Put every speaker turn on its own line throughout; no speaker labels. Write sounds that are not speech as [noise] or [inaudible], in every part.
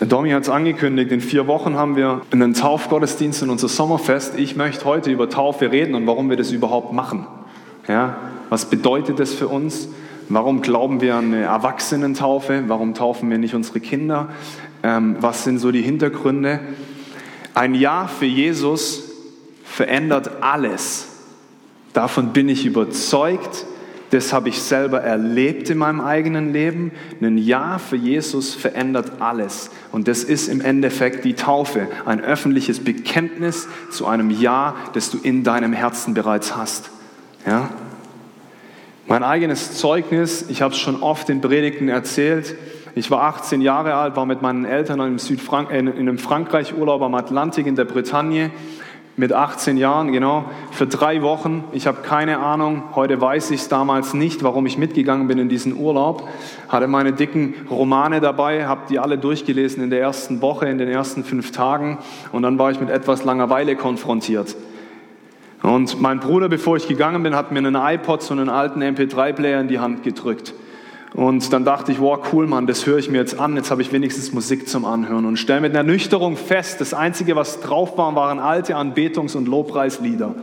Domi hat es angekündigt, in vier Wochen haben wir einen Taufgottesdienst in unser Sommerfest. Ich möchte heute über Taufe reden und warum wir das überhaupt machen. Ja, was bedeutet das für uns? Warum glauben wir an eine Erwachsenentaufe? Warum taufen wir nicht unsere Kinder? Ähm, was sind so die Hintergründe? Ein Ja für Jesus verändert alles. Davon bin ich überzeugt. Das habe ich selber erlebt in meinem eigenen Leben. Ein Ja für Jesus verändert alles. Und das ist im Endeffekt die Taufe. Ein öffentliches Bekenntnis zu einem Ja, das du in deinem Herzen bereits hast. Ja? Mein eigenes Zeugnis, ich habe es schon oft in Predigten erzählt. Ich war 18 Jahre alt, war mit meinen Eltern in einem, in einem Frankreich-Urlaub am Atlantik in der Bretagne mit 18 Jahren, genau, für drei Wochen. Ich habe keine Ahnung, heute weiß ich es damals nicht, warum ich mitgegangen bin in diesen Urlaub. Hatte meine dicken Romane dabei, habe die alle durchgelesen in der ersten Woche, in den ersten fünf Tagen und dann war ich mit etwas Langeweile konfrontiert. Und mein Bruder, bevor ich gegangen bin, hat mir einen iPod, so einen alten MP3-Player in die Hand gedrückt. Und dann dachte ich, wow, cool, Mann, das höre ich mir jetzt an. Jetzt habe ich wenigstens Musik zum Anhören und stelle mit einer Nüchterung fest, das Einzige, was drauf war, waren alte Anbetungs- und Lobpreislieder.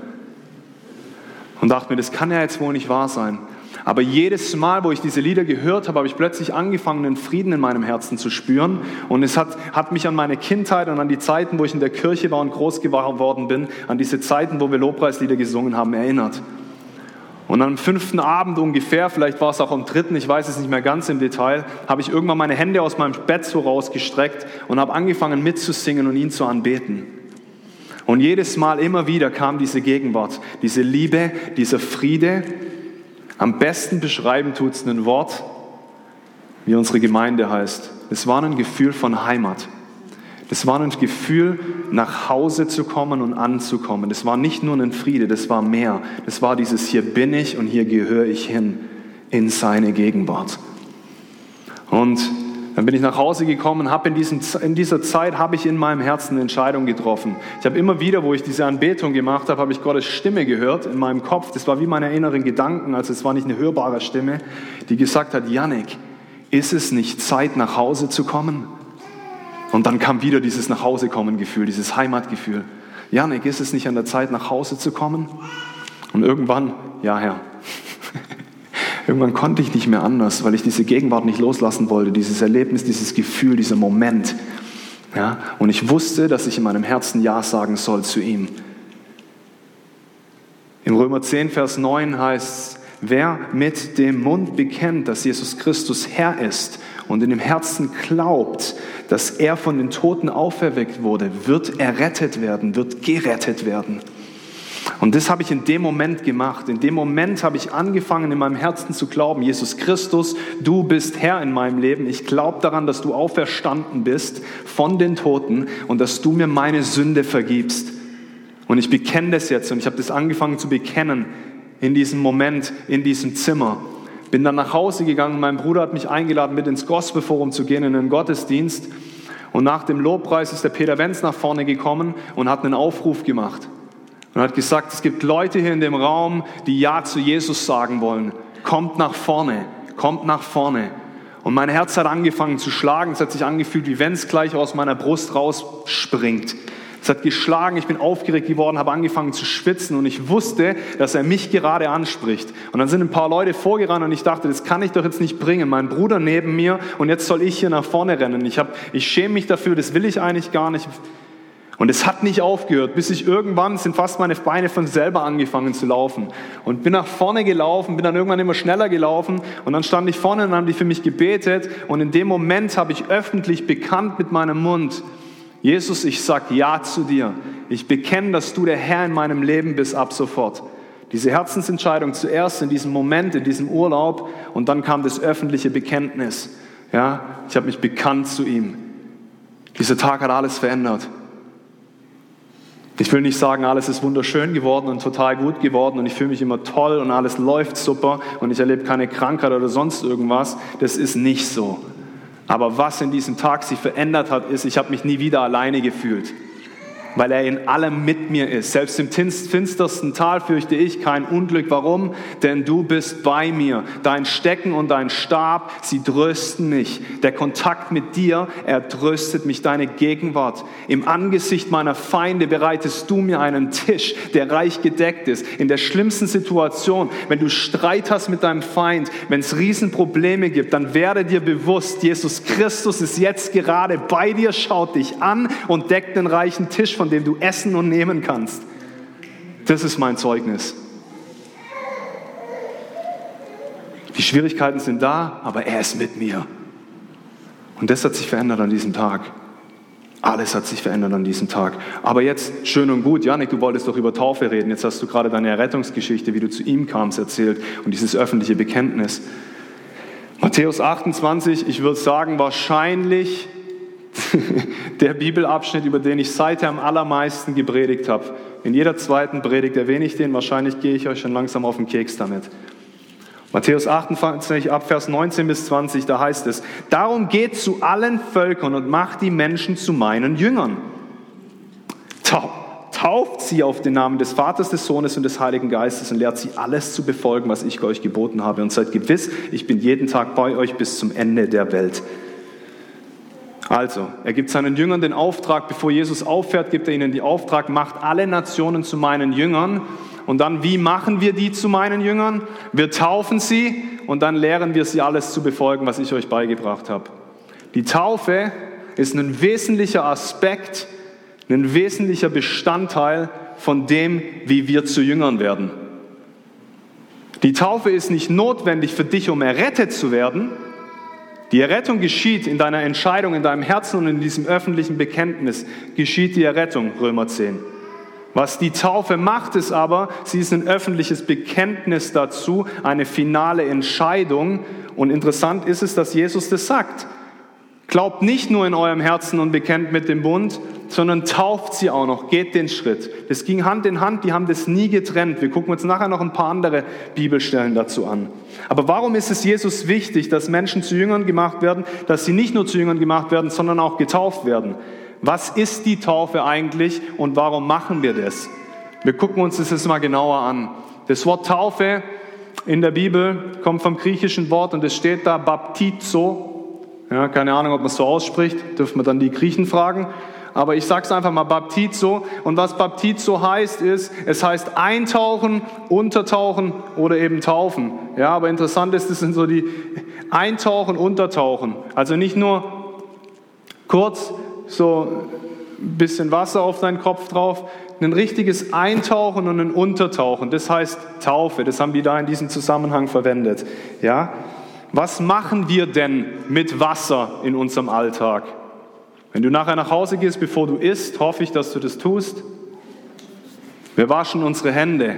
Und dachte mir, das kann ja jetzt wohl nicht wahr sein. Aber jedes Mal, wo ich diese Lieder gehört habe, habe ich plötzlich angefangen, einen Frieden in meinem Herzen zu spüren. Und es hat, hat mich an meine Kindheit und an die Zeiten, wo ich in der Kirche war und groß geworden bin, an diese Zeiten, wo wir Lobpreislieder gesungen haben, erinnert. Und am fünften Abend ungefähr, vielleicht war es auch am dritten, ich weiß es nicht mehr ganz im Detail, habe ich irgendwann meine Hände aus meinem Bett so rausgestreckt und habe angefangen mitzusingen und ihn zu anbeten. Und jedes Mal immer wieder kam diese Gegenwart, diese Liebe, dieser Friede. Am besten beschreiben tut es ein Wort, wie unsere Gemeinde heißt. Es war ein Gefühl von Heimat. Das war ein Gefühl, nach Hause zu kommen und anzukommen. Das war nicht nur ein Friede, das war mehr. Das war dieses, hier bin ich und hier gehöre ich hin in seine Gegenwart. Und dann bin ich nach Hause gekommen, habe in, in dieser Zeit habe ich in meinem Herzen eine Entscheidung getroffen. Ich habe immer wieder, wo ich diese Anbetung gemacht habe, habe ich Gottes Stimme gehört in meinem Kopf. Das war wie meine inneren Gedanken, also es war nicht eine hörbare Stimme, die gesagt hat, Yannick, ist es nicht Zeit, nach Hause zu kommen? Und dann kam wieder dieses Nachhausekommen-Gefühl, dieses Heimatgefühl. Janik, ist es nicht an der Zeit, nach Hause zu kommen? Und irgendwann, ja Herr, irgendwann konnte ich nicht mehr anders, weil ich diese Gegenwart nicht loslassen wollte, dieses Erlebnis, dieses Gefühl, dieser Moment. Ja? Und ich wusste, dass ich in meinem Herzen Ja sagen soll zu ihm. Im Römer 10, Vers 9 heißt es, wer mit dem Mund bekennt, dass Jesus Christus Herr ist und in dem Herzen glaubt, dass er von den Toten auferweckt wurde, wird errettet werden, wird gerettet werden. Und das habe ich in dem Moment gemacht. In dem Moment habe ich angefangen, in meinem Herzen zu glauben, Jesus Christus, du bist Herr in meinem Leben. Ich glaube daran, dass du auferstanden bist von den Toten und dass du mir meine Sünde vergibst. Und ich bekenne das jetzt und ich habe das angefangen zu bekennen in diesem Moment, in diesem Zimmer. Bin dann nach Hause gegangen, mein Bruder hat mich eingeladen, mit ins Gospelforum zu gehen, in den Gottesdienst. Und nach dem Lobpreis ist der Peter Wenz nach vorne gekommen und hat einen Aufruf gemacht. Und hat gesagt, es gibt Leute hier in dem Raum, die Ja zu Jesus sagen wollen. Kommt nach vorne, kommt nach vorne. Und mein Herz hat angefangen zu schlagen. Es hat sich angefühlt, wie wenn es gleich aus meiner Brust rausspringt. Es hat geschlagen, ich bin aufgeregt geworden, habe angefangen zu schwitzen und ich wusste, dass er mich gerade anspricht. Und dann sind ein paar Leute vorgerannt und ich dachte, das kann ich doch jetzt nicht bringen. Mein Bruder neben mir und jetzt soll ich hier nach vorne rennen. Ich, hab, ich schäme mich dafür, das will ich eigentlich gar nicht. Und es hat nicht aufgehört, bis ich irgendwann sind fast meine Beine von selber angefangen zu laufen. Und bin nach vorne gelaufen, bin dann irgendwann immer schneller gelaufen und dann stand ich vorne und haben die für mich gebetet und in dem Moment habe ich öffentlich bekannt mit meinem Mund, Jesus, ich sag Ja zu dir. Ich bekenne, dass du der Herr in meinem Leben bist ab sofort. Diese Herzensentscheidung zuerst in diesem Moment, in diesem Urlaub und dann kam das öffentliche Bekenntnis. Ja, ich habe mich bekannt zu ihm. Dieser Tag hat alles verändert. Ich will nicht sagen, alles ist wunderschön geworden und total gut geworden und ich fühle mich immer toll und alles läuft super und ich erlebe keine Krankheit oder sonst irgendwas. Das ist nicht so. Aber was in diesem Tag sich verändert hat, ist, ich habe mich nie wieder alleine gefühlt. Weil er in allem mit mir ist. Selbst im finstersten Tal fürchte ich kein Unglück. Warum? Denn du bist bei mir. Dein Stecken und dein Stab, sie trösten mich. Der Kontakt mit dir, er tröstet mich. Deine Gegenwart. Im Angesicht meiner Feinde bereitest du mir einen Tisch, der reich gedeckt ist. In der schlimmsten Situation, wenn du Streit hast mit deinem Feind, wenn es Riesenprobleme gibt, dann werde dir bewusst, Jesus Christus ist jetzt gerade bei dir, schaut dich an und deckt den reichen Tisch von von dem du essen und nehmen kannst. Das ist mein Zeugnis. Die Schwierigkeiten sind da, aber er ist mit mir. Und das hat sich verändert an diesem Tag. Alles hat sich verändert an diesem Tag. Aber jetzt schön und gut, Janik, du wolltest doch über Taufe reden. Jetzt hast du gerade deine Errettungsgeschichte, wie du zu ihm kamst, erzählt und dieses öffentliche Bekenntnis. Matthäus 28, ich würde sagen, wahrscheinlich [laughs] der Bibelabschnitt, über den ich seither am allermeisten gepredigt habe. In jeder zweiten Predigt erwähne ich den, wahrscheinlich gehe ich euch schon langsam auf den Keks damit. Matthäus 28, ab Vers 19 bis 20, da heißt es, darum geht zu allen Völkern und macht die Menschen zu meinen Jüngern. Tauft sie auf den Namen des Vaters, des Sohnes und des Heiligen Geistes und lehrt sie alles zu befolgen, was ich euch geboten habe. Und seid gewiss, ich bin jeden Tag bei euch bis zum Ende der Welt. Also, er gibt seinen Jüngern den Auftrag, bevor Jesus auffährt, gibt er ihnen den Auftrag, macht alle Nationen zu meinen Jüngern. Und dann, wie machen wir die zu meinen Jüngern? Wir taufen sie und dann lehren wir sie alles zu befolgen, was ich euch beigebracht habe. Die Taufe ist ein wesentlicher Aspekt, ein wesentlicher Bestandteil von dem, wie wir zu Jüngern werden. Die Taufe ist nicht notwendig für dich, um errettet zu werden, die Errettung geschieht in deiner Entscheidung, in deinem Herzen und in diesem öffentlichen Bekenntnis geschieht die Errettung, Römer 10. Was die Taufe macht, ist aber, sie ist ein öffentliches Bekenntnis dazu, eine finale Entscheidung. Und interessant ist es, dass Jesus das sagt. Glaubt nicht nur in eurem Herzen und bekennt mit dem Bund, sondern tauft sie auch noch, geht den Schritt. Das ging Hand in Hand, die haben das nie getrennt. Wir gucken uns nachher noch ein paar andere Bibelstellen dazu an. Aber warum ist es Jesus wichtig, dass Menschen zu Jüngern gemacht werden, dass sie nicht nur zu Jüngern gemacht werden, sondern auch getauft werden? Was ist die Taufe eigentlich und warum machen wir das? Wir gucken uns das jetzt mal genauer an. Das Wort Taufe in der Bibel kommt vom griechischen Wort und es steht da Baptizo ja, keine Ahnung, ob man es so ausspricht, dürfen wir dann die Griechen fragen. Aber ich sage es einfach mal Baptizo. Und was Baptizo heißt, ist, es heißt eintauchen, untertauchen oder eben taufen. Ja, aber interessant ist, das sind so die eintauchen, untertauchen. Also nicht nur kurz so ein bisschen Wasser auf deinen Kopf drauf, ein richtiges Eintauchen und ein Untertauchen. Das heißt Taufe. Das haben die da in diesem Zusammenhang verwendet. Ja, was machen wir denn mit Wasser in unserem Alltag? Wenn du nachher nach Hause gehst, bevor du isst, hoffe ich, dass du das tust. Wir waschen unsere Hände.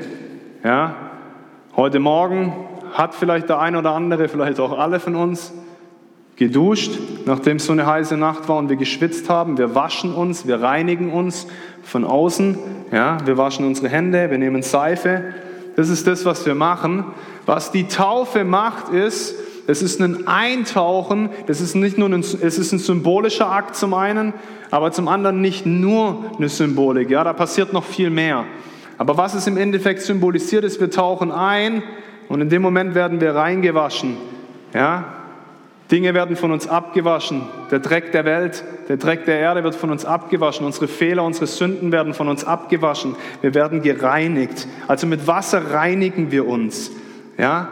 Ja? Heute Morgen hat vielleicht der ein oder andere, vielleicht auch alle von uns, geduscht, nachdem es so eine heiße Nacht war und wir geschwitzt haben. Wir waschen uns, wir reinigen uns von außen. Ja? Wir waschen unsere Hände, wir nehmen Seife. Das ist das, was wir machen. Was die Taufe macht, ist, es ist ein Eintauchen, das ist nicht nur ein, es ist ein symbolischer Akt zum einen, aber zum anderen nicht nur eine Symbolik. Ja, da passiert noch viel mehr. Aber was es im Endeffekt symbolisiert, ist, wir tauchen ein und in dem Moment werden wir reingewaschen. Ja, Dinge werden von uns abgewaschen. Der Dreck der Welt, der Dreck der Erde wird von uns abgewaschen. Unsere Fehler, unsere Sünden werden von uns abgewaschen. Wir werden gereinigt. Also mit Wasser reinigen wir uns. Ja,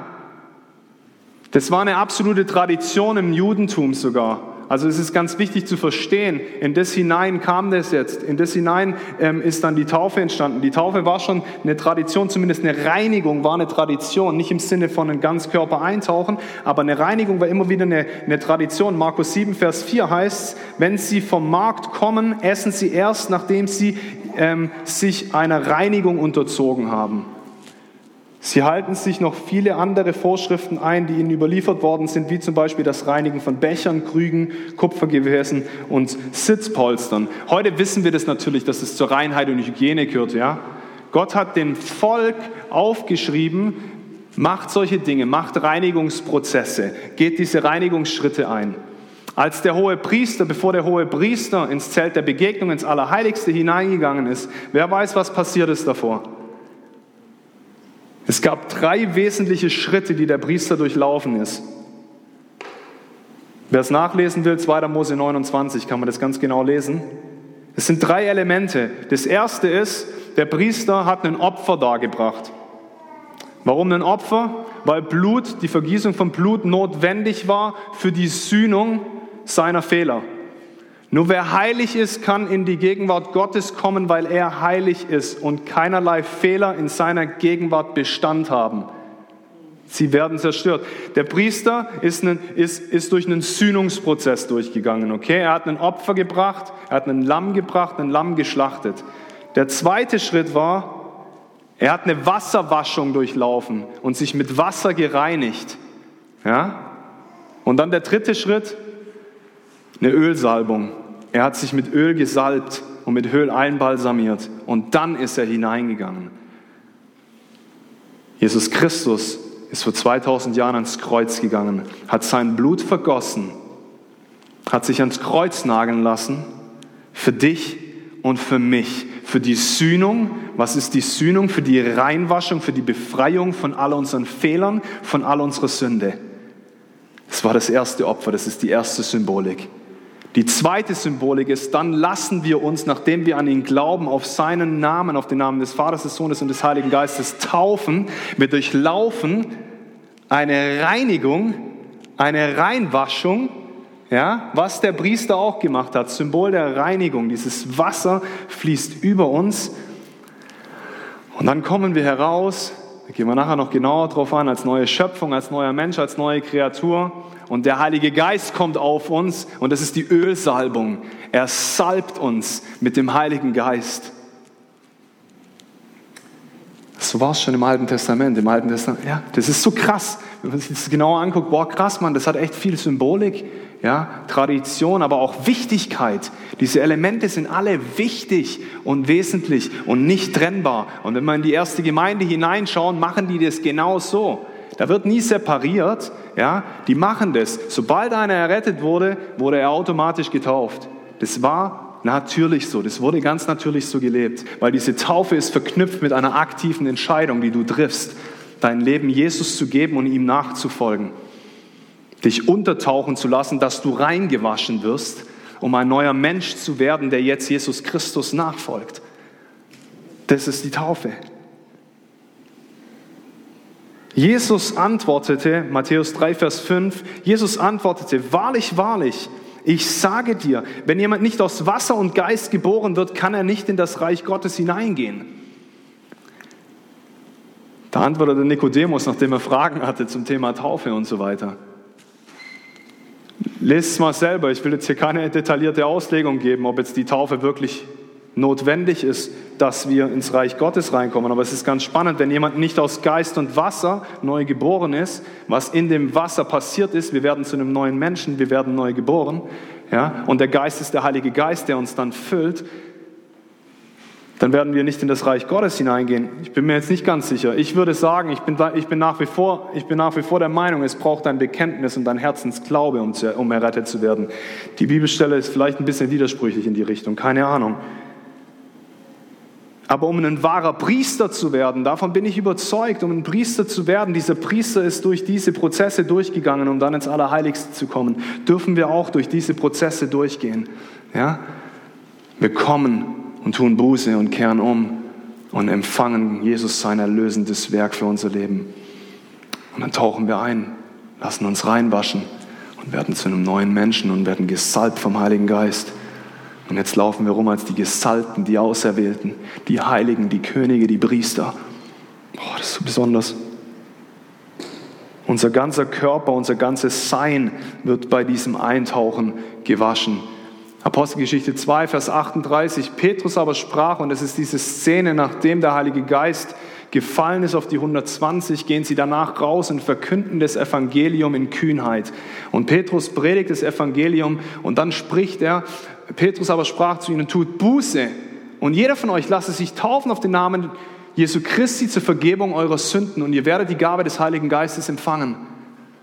das war eine absolute Tradition im Judentum sogar. Also es ist ganz wichtig zu verstehen, in das hinein kam das jetzt, in das hinein ähm, ist dann die Taufe entstanden. Die Taufe war schon eine Tradition, zumindest eine Reinigung war eine Tradition, nicht im Sinne von einem Ganzkörper eintauchen, aber eine Reinigung war immer wieder eine, eine Tradition. Markus 7, Vers 4 heißt, wenn sie vom Markt kommen, essen sie erst, nachdem sie ähm, sich einer Reinigung unterzogen haben. Sie halten sich noch viele andere Vorschriften ein, die ihnen überliefert worden sind, wie zum Beispiel das Reinigen von Bechern, Krügen, Kupfergefäßen und Sitzpolstern. Heute wissen wir das natürlich, dass es zur Reinheit und Hygiene gehört. Ja? Gott hat dem Volk aufgeschrieben, macht solche Dinge, macht Reinigungsprozesse, geht diese Reinigungsschritte ein. Als der hohe Priester, bevor der hohe Priester ins Zelt der Begegnung, ins Allerheiligste hineingegangen ist, wer weiß, was passiert ist davor? Es gab drei wesentliche Schritte, die der Priester durchlaufen ist. Wer es nachlesen will, 2. Mose 29, kann man das ganz genau lesen. Es sind drei Elemente. Das erste ist, der Priester hat ein Opfer dargebracht. Warum ein Opfer? Weil Blut, die Vergießung von Blut notwendig war für die Sühnung seiner Fehler. Nur wer heilig ist, kann in die Gegenwart Gottes kommen, weil er heilig ist und keinerlei Fehler in seiner Gegenwart Bestand haben. Sie werden zerstört. Der Priester ist, ein, ist, ist durch einen Sühnungsprozess durchgegangen. Okay, er hat ein Opfer gebracht, er hat ein Lamm gebracht, ein Lamm geschlachtet. Der zweite Schritt war, er hat eine Wasserwaschung durchlaufen und sich mit Wasser gereinigt. Ja? Und dann der dritte Schritt, eine Ölsalbung. Er hat sich mit Öl gesalbt und mit Öl einbalsamiert. Und dann ist er hineingegangen. Jesus Christus ist vor 2000 Jahren ans Kreuz gegangen, hat sein Blut vergossen, hat sich ans Kreuz nageln lassen für dich und für mich, für die Sühnung. Was ist die Sühnung? Für die Reinwaschung, für die Befreiung von all unseren Fehlern, von all unserer Sünde. Das war das erste Opfer, das ist die erste Symbolik. Die zweite Symbolik ist, dann lassen wir uns, nachdem wir an ihn glauben, auf seinen Namen, auf den Namen des Vaters, des Sohnes und des Heiligen Geistes taufen. Wir durchlaufen eine Reinigung, eine Reinwaschung, ja, was der Priester auch gemacht hat, Symbol der Reinigung. Dieses Wasser fließt über uns und dann kommen wir heraus, da gehen wir nachher noch genauer drauf an, als neue Schöpfung, als neuer Mensch, als neue Kreatur und der Heilige Geist kommt auf uns und das ist die Ölsalbung. Er salbt uns mit dem Heiligen Geist. So war es schon im Alten Testament. Im Alten Testament, ja, das ist so krass. Wenn man sich das genauer anguckt, boah, krass, Mann, das hat echt viel Symbolik, ja, Tradition, aber auch Wichtigkeit. Diese Elemente sind alle wichtig und wesentlich und nicht trennbar. Und wenn wir in die erste Gemeinde hineinschauen, machen die das genau so. Da wird nie separiert, ja, die machen das. Sobald einer errettet wurde, wurde er automatisch getauft. Das war natürlich so, das wurde ganz natürlich so gelebt, weil diese Taufe ist verknüpft mit einer aktiven Entscheidung, die du triffst, dein Leben Jesus zu geben und ihm nachzufolgen. Dich untertauchen zu lassen, dass du reingewaschen wirst, um ein neuer Mensch zu werden, der jetzt Jesus Christus nachfolgt. Das ist die Taufe. Jesus antwortete, Matthäus 3, Vers 5, Jesus antwortete, wahrlich, wahrlich, ich sage dir, wenn jemand nicht aus Wasser und Geist geboren wird, kann er nicht in das Reich Gottes hineingehen. Da antwortete Nikodemus, nachdem er Fragen hatte zum Thema Taufe und so weiter. Lest es mal selber, ich will jetzt hier keine detaillierte Auslegung geben, ob jetzt die Taufe wirklich notwendig ist, dass wir ins Reich Gottes reinkommen. Aber es ist ganz spannend, wenn jemand nicht aus Geist und Wasser neu geboren ist, was in dem Wasser passiert ist, wir werden zu einem neuen Menschen, wir werden neu geboren, ja, und der Geist ist der Heilige Geist, der uns dann füllt, dann werden wir nicht in das Reich Gottes hineingehen. Ich bin mir jetzt nicht ganz sicher. Ich würde sagen, ich bin, ich bin, nach, wie vor, ich bin nach wie vor der Meinung, es braucht ein Bekenntnis und ein Herzensglaube, um, zu, um errettet zu werden. Die Bibelstelle ist vielleicht ein bisschen widersprüchlich in die Richtung, keine Ahnung. Aber um ein wahrer Priester zu werden, davon bin ich überzeugt, um ein Priester zu werden, dieser Priester ist durch diese Prozesse durchgegangen, um dann ins Allerheiligste zu kommen, dürfen wir auch durch diese Prozesse durchgehen. Ja? Wir kommen und tun Buße und kehren um und empfangen Jesus sein erlösendes Werk für unser Leben. Und dann tauchen wir ein, lassen uns reinwaschen und werden zu einem neuen Menschen und werden gesalbt vom Heiligen Geist. Und jetzt laufen wir rum als die Gesalbten, die Auserwählten, die Heiligen, die Könige, die Priester. Oh, das ist so besonders. Unser ganzer Körper, unser ganzes Sein wird bei diesem Eintauchen gewaschen. Apostelgeschichte 2, Vers 38. Petrus aber sprach, und es ist diese Szene, nachdem der Heilige Geist gefallen ist auf die 120, gehen sie danach raus und verkünden das Evangelium in Kühnheit. Und Petrus predigt das Evangelium und dann spricht er, Petrus aber sprach zu ihnen, tut Buße und jeder von euch lasse sich taufen auf den Namen Jesu Christi zur Vergebung eurer Sünden und ihr werdet die Gabe des Heiligen Geistes empfangen.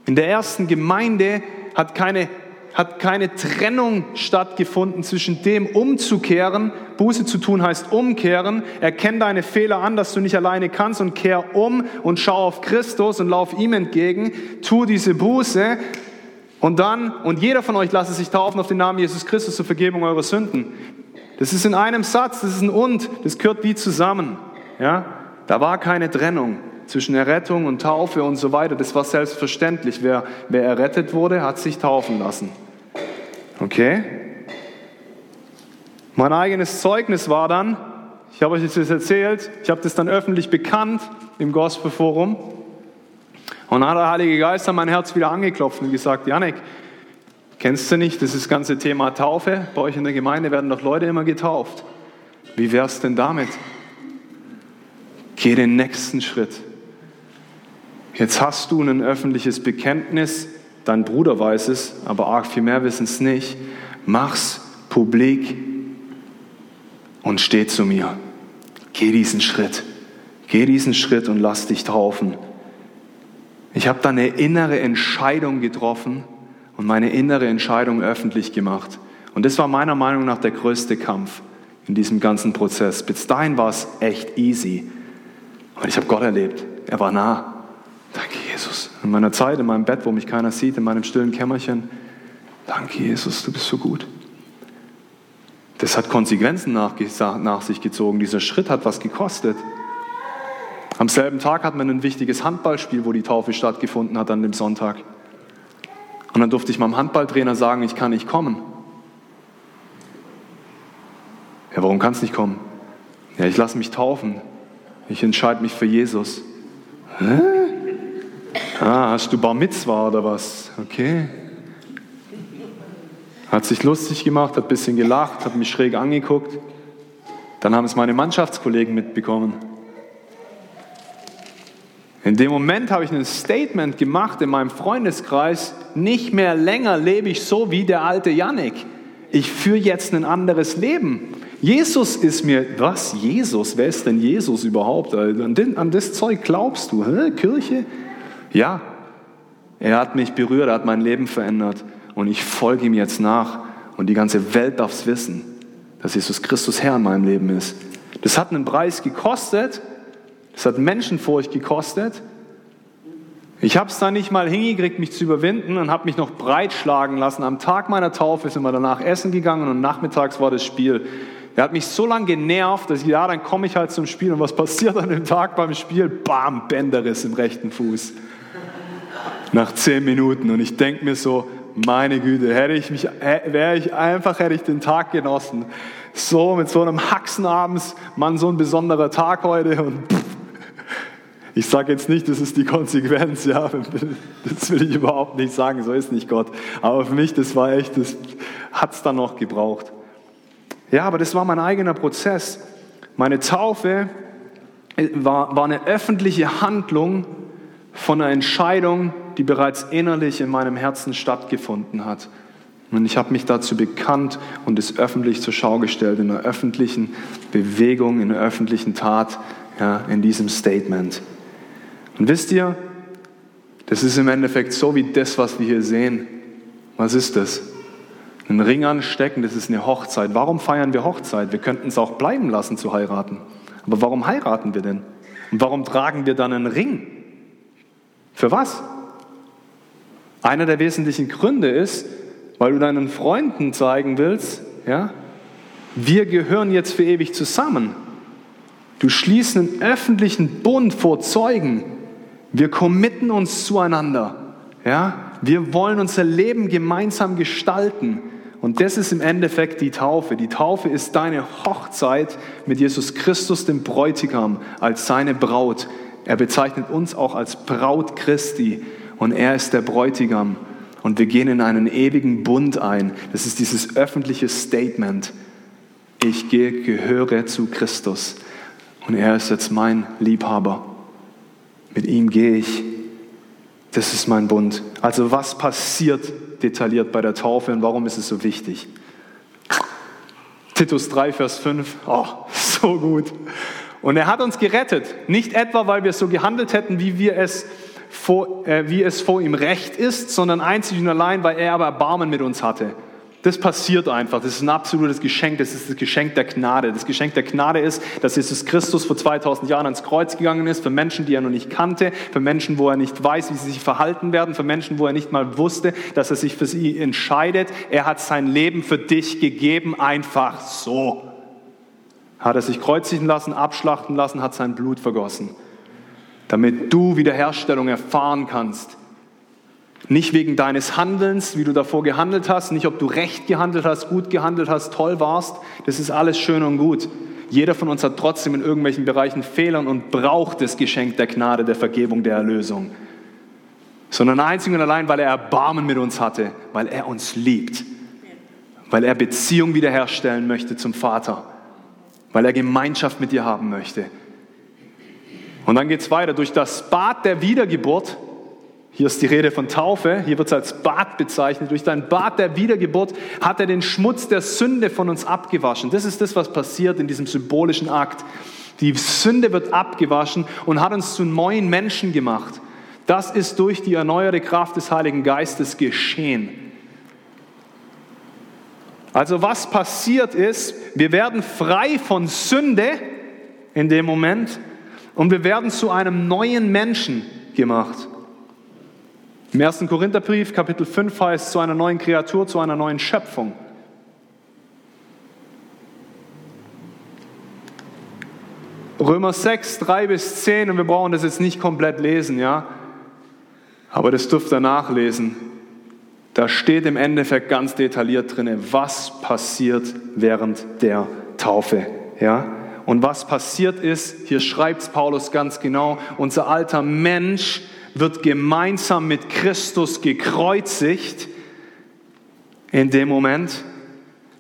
In der ersten Gemeinde hat keine hat keine Trennung stattgefunden zwischen dem umzukehren. Buße zu tun heißt umkehren. Erkenn deine Fehler an, dass du nicht alleine kannst und kehr um und schau auf Christus und lauf ihm entgegen. Tu diese Buße und dann, und jeder von euch lasse sich taufen auf den Namen Jesus Christus zur Vergebung eurer Sünden. Das ist in einem Satz, das ist ein Und, das gehört wie zusammen. Ja? Da war keine Trennung zwischen Errettung und Taufe und so weiter. Das war selbstverständlich. Wer, wer errettet wurde, hat sich taufen lassen. Okay? Mein eigenes Zeugnis war dann, ich habe euch das erzählt, ich habe das dann öffentlich bekannt im Gospelforum. Und dann hat der Heilige Geist an mein Herz wieder angeklopft und gesagt, Janik, kennst du nicht das, ist das ganze Thema Taufe? Bei euch in der Gemeinde werden doch Leute immer getauft. Wie wär's denn damit? Geh den nächsten Schritt. Jetzt hast du ein öffentliches Bekenntnis, dein Bruder weiß es, aber arg viel mehr wissen es nicht. Mach's publik und steh zu mir. Geh diesen Schritt. Geh diesen Schritt und lass dich taufen. Ich habe da eine innere Entscheidung getroffen und meine innere Entscheidung öffentlich gemacht. Und das war meiner Meinung nach der größte Kampf in diesem ganzen Prozess. Bis dahin war es echt easy. Und ich habe Gott erlebt. Er war nah. Danke, Jesus. In meiner Zeit, in meinem Bett, wo mich keiner sieht, in meinem stillen Kämmerchen. Danke, Jesus, du bist so gut. Das hat Konsequenzen nach, nach sich gezogen. Dieser Schritt hat was gekostet. Am selben Tag hatten wir ein wichtiges Handballspiel, wo die Taufe stattgefunden hat, an dem Sonntag. Und dann durfte ich meinem Handballtrainer sagen, ich kann nicht kommen. Ja, warum kannst du nicht kommen? Ja, ich lasse mich taufen. Ich entscheide mich für Jesus. Hä? Ah, hast du Bar Mitzwa oder was? Okay. Hat sich lustig gemacht, hat ein bisschen gelacht, hat mich schräg angeguckt. Dann haben es meine Mannschaftskollegen mitbekommen. In dem Moment habe ich ein Statement gemacht in meinem Freundeskreis, nicht mehr länger lebe ich so wie der alte Yannick. Ich führe jetzt ein anderes Leben. Jesus ist mir, was? Jesus? Wer ist denn Jesus überhaupt? An, das Zeug glaubst du? Hä? Kirche? Ja, er hat mich berührt, er hat mein Leben verändert und ich folge ihm jetzt nach und die ganze Welt darf es wissen, dass Jesus Christus Herr in meinem Leben ist. Das hat einen Preis gekostet, das hat Menschenfurcht gekostet. Ich habe es dann nicht mal hingekriegt, mich zu überwinden und habe mich noch breitschlagen lassen. Am Tag meiner Taufe sind wir danach essen gegangen und nachmittags war das Spiel. Er hat mich so lange genervt, dass ich, ja, dann komme ich halt zum Spiel. Und was passiert an dem Tag beim Spiel? Bam, Bänderriss im rechten Fuß. Nach zehn Minuten. Und ich denke mir so, meine Güte, hätte ich mich, wäre ich einfach, hätte ich den Tag genossen. So, mit so einem Haxen abends, Mann, so ein besonderer Tag heute und pff, ich sage jetzt nicht, das ist die Konsequenz, ja, das will ich überhaupt nicht sagen, so ist nicht Gott. Aber für mich, das war echt, das hat es dann noch gebraucht. Ja, aber das war mein eigener Prozess. Meine Taufe war, war eine öffentliche Handlung von einer Entscheidung, die bereits innerlich in meinem Herzen stattgefunden hat. Und ich habe mich dazu bekannt und es öffentlich zur Schau gestellt, in einer öffentlichen Bewegung, in einer öffentlichen Tat, ja, in diesem Statement. Und wisst ihr, das ist im Endeffekt so wie das, was wir hier sehen. Was ist das? Ein Ring anstecken, das ist eine Hochzeit. Warum feiern wir Hochzeit? Wir könnten es auch bleiben lassen zu heiraten. Aber warum heiraten wir denn? Und warum tragen wir dann einen Ring? Für was? Einer der wesentlichen Gründe ist, weil du deinen Freunden zeigen willst, ja, wir gehören jetzt für ewig zusammen. Du schließt einen öffentlichen Bund vor Zeugen. Wir committen uns zueinander. Ja? Wir wollen unser Leben gemeinsam gestalten. Und das ist im Endeffekt die Taufe. Die Taufe ist deine Hochzeit mit Jesus Christus, dem Bräutigam, als seine Braut. Er bezeichnet uns auch als Braut Christi und er ist der Bräutigam. Und wir gehen in einen ewigen Bund ein. Das ist dieses öffentliche Statement. Ich gehöre zu Christus und er ist jetzt mein Liebhaber. Mit ihm gehe ich. Das ist mein Bund. Also was passiert detailliert bei der Taufe und warum ist es so wichtig? Titus 3, Vers 5. Oh, so gut. Und er hat uns gerettet. Nicht etwa, weil wir so gehandelt hätten, wie wir es vor, äh, wie es vor ihm recht ist, sondern einzig und allein, weil er aber Erbarmen mit uns hatte. Das passiert einfach. Das ist ein absolutes Geschenk. Das ist das Geschenk der Gnade. Das Geschenk der Gnade ist, dass Jesus Christus vor 2000 Jahren ans Kreuz gegangen ist für Menschen, die er noch nicht kannte, für Menschen, wo er nicht weiß, wie sie sich verhalten werden, für Menschen, wo er nicht mal wusste, dass er sich für sie entscheidet. Er hat sein Leben für dich gegeben, einfach so. Hat er sich kreuzigen lassen, abschlachten lassen, hat sein Blut vergossen, damit du Wiederherstellung erfahren kannst nicht wegen deines Handelns, wie du davor gehandelt hast, nicht ob du recht gehandelt hast, gut gehandelt hast, toll warst. Das ist alles schön und gut. Jeder von uns hat trotzdem in irgendwelchen Bereichen Fehlern und braucht das Geschenk der Gnade, der Vergebung, der Erlösung. Sondern einzig und allein, weil er Erbarmen mit uns hatte, weil er uns liebt, weil er Beziehung wiederherstellen möchte zum Vater, weil er Gemeinschaft mit dir haben möchte. Und dann geht es weiter. Durch das Bad der Wiedergeburt hier ist die Rede von Taufe, hier wird es als Bad bezeichnet. Durch dein Bad der Wiedergeburt hat er den Schmutz der Sünde von uns abgewaschen. Das ist das, was passiert in diesem symbolischen Akt. Die Sünde wird abgewaschen und hat uns zu neuen Menschen gemacht. Das ist durch die erneuerte Kraft des Heiligen Geistes geschehen. Also was passiert ist, wir werden frei von Sünde in dem Moment und wir werden zu einem neuen Menschen gemacht. Im 1. Korintherbrief, Kapitel 5 heißt zu einer neuen Kreatur, zu einer neuen Schöpfung. Römer 6, 3 bis 10, und wir brauchen das jetzt nicht komplett lesen, ja, aber das dürft ihr nachlesen. Da steht im Endeffekt ganz detailliert drin, was passiert während der Taufe, ja. Und was passiert ist, hier schreibt es Paulus ganz genau, unser alter Mensch, wird gemeinsam mit Christus gekreuzigt in dem Moment.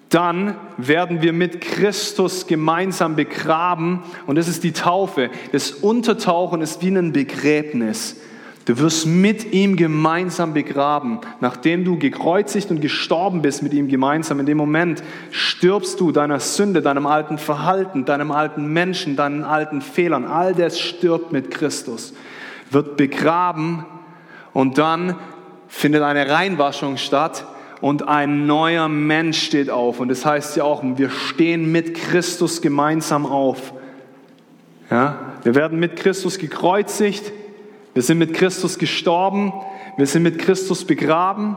Dann werden wir mit Christus gemeinsam begraben und das ist die Taufe. Das Untertauchen ist wie ein Begräbnis. Du wirst mit ihm gemeinsam begraben. Nachdem du gekreuzigt und gestorben bist mit ihm gemeinsam, in dem Moment stirbst du deiner Sünde, deinem alten Verhalten, deinem alten Menschen, deinen alten Fehlern. All das stirbt mit Christus wird begraben und dann findet eine Reinwaschung statt und ein neuer Mensch steht auf. Und das heißt ja auch, wir stehen mit Christus gemeinsam auf. Ja? Wir werden mit Christus gekreuzigt, wir sind mit Christus gestorben, wir sind mit Christus begraben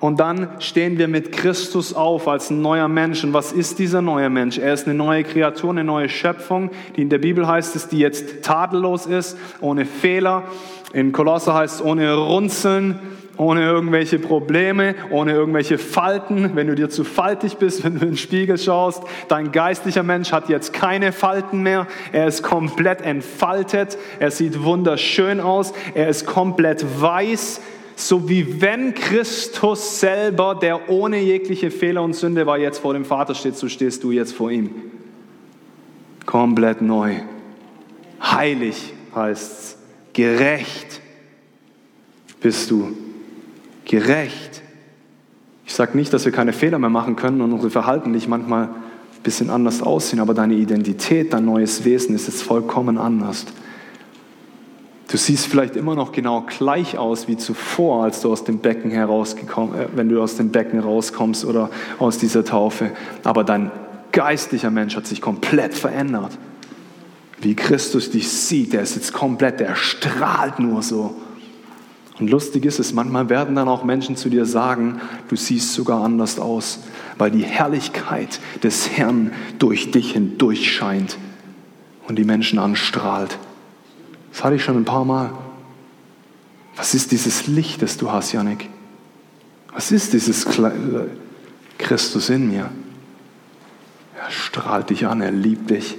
und dann stehen wir mit Christus auf als ein neuer Mensch. Und was ist dieser neue Mensch? Er ist eine neue Kreatur, eine neue Schöpfung, die in der Bibel heißt es, die jetzt tadellos ist, ohne Fehler. In Kolosser heißt es ohne Runzeln, ohne irgendwelche Probleme, ohne irgendwelche Falten. Wenn du dir zu faltig bist, [laughs] wenn du in den Spiegel schaust, dein geistlicher Mensch hat jetzt keine Falten mehr. Er ist komplett entfaltet. Er sieht wunderschön aus. Er ist komplett weiß so wie wenn Christus selber, der ohne jegliche Fehler und Sünde war, jetzt vor dem Vater steht, so stehst du jetzt vor ihm. Komplett neu. Heilig heißt es. Gerecht bist du. Gerecht. Ich sage nicht, dass wir keine Fehler mehr machen können und unsere Verhalten nicht manchmal ein bisschen anders aussehen, aber deine Identität, dein neues Wesen ist jetzt vollkommen anders. Du siehst vielleicht immer noch genau gleich aus wie zuvor, als du aus dem Becken herausgekommen, äh, wenn du aus dem Becken rauskommst oder aus dieser Taufe. Aber dein geistlicher Mensch hat sich komplett verändert. Wie Christus dich sieht, der ist jetzt komplett, der strahlt nur so. Und lustig ist es, manchmal werden dann auch Menschen zu dir sagen, du siehst sogar anders aus, weil die Herrlichkeit des Herrn durch dich hindurch scheint und die Menschen anstrahlt. Das hatte ich schon ein paar Mal. Was ist dieses Licht, das du hast, Janik? Was ist dieses Christus in mir? Er strahlt dich an, er liebt dich.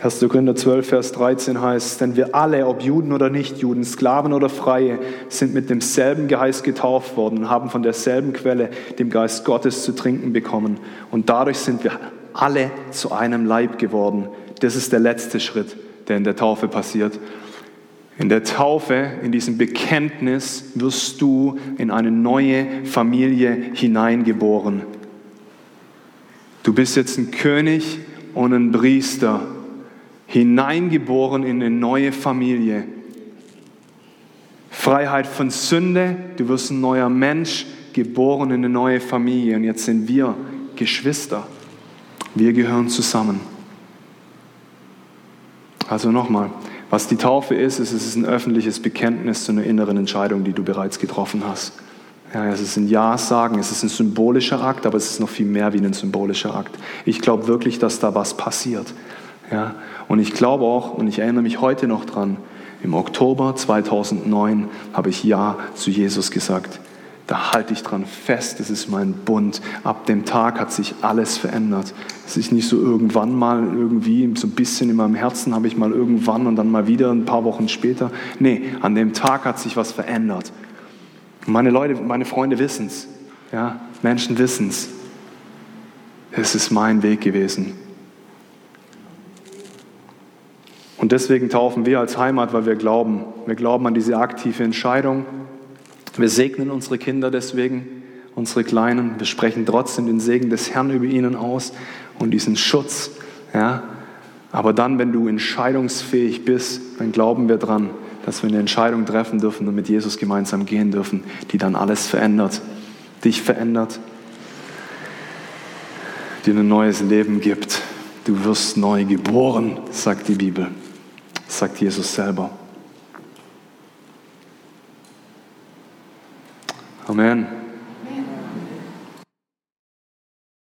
1. Korinther 12, Vers 13 heißt, denn wir alle, ob Juden oder Nichtjuden, Sklaven oder Freie, sind mit demselben Geist getauft worden und haben von derselben Quelle, dem Geist Gottes, zu trinken bekommen. Und dadurch sind wir alle zu einem Leib geworden. Das ist der letzte Schritt, der in der Taufe passiert. In der Taufe, in diesem Bekenntnis, wirst du in eine neue Familie hineingeboren. Du bist jetzt ein König und ein Priester. Hineingeboren in eine neue Familie. Freiheit von Sünde, du wirst ein neuer Mensch, geboren in eine neue Familie. Und jetzt sind wir Geschwister. Wir gehören zusammen. Also nochmal, was die Taufe ist, ist, es ist ein öffentliches Bekenntnis zu einer inneren Entscheidung, die du bereits getroffen hast. Ja, es ist ein Ja sagen, es ist ein symbolischer Akt, aber es ist noch viel mehr wie ein symbolischer Akt. Ich glaube wirklich, dass da was passiert. Ja, und ich glaube auch, und ich erinnere mich heute noch dran, im Oktober 2009 habe ich Ja zu Jesus gesagt. Da halte ich dran fest, das ist mein Bund. Ab dem Tag hat sich alles verändert. Es ist nicht so irgendwann mal irgendwie, so ein bisschen in meinem Herzen habe ich mal irgendwann und dann mal wieder ein paar Wochen später. Nee, an dem Tag hat sich was verändert. Meine Leute, meine Freunde wissen es. Ja, Menschen wissen es. Es ist mein Weg gewesen. Und deswegen taufen wir als Heimat, weil wir glauben. Wir glauben an diese aktive Entscheidung. Wir segnen unsere Kinder deswegen, unsere Kleinen. Wir sprechen trotzdem den Segen des Herrn über ihnen aus und diesen Schutz. Ja? Aber dann, wenn du entscheidungsfähig bist, dann glauben wir dran, dass wir eine Entscheidung treffen dürfen und mit Jesus gemeinsam gehen dürfen, die dann alles verändert, dich verändert, dir ein neues Leben gibt. Du wirst neu geboren, sagt die Bibel sagt Jesus selber. Amen.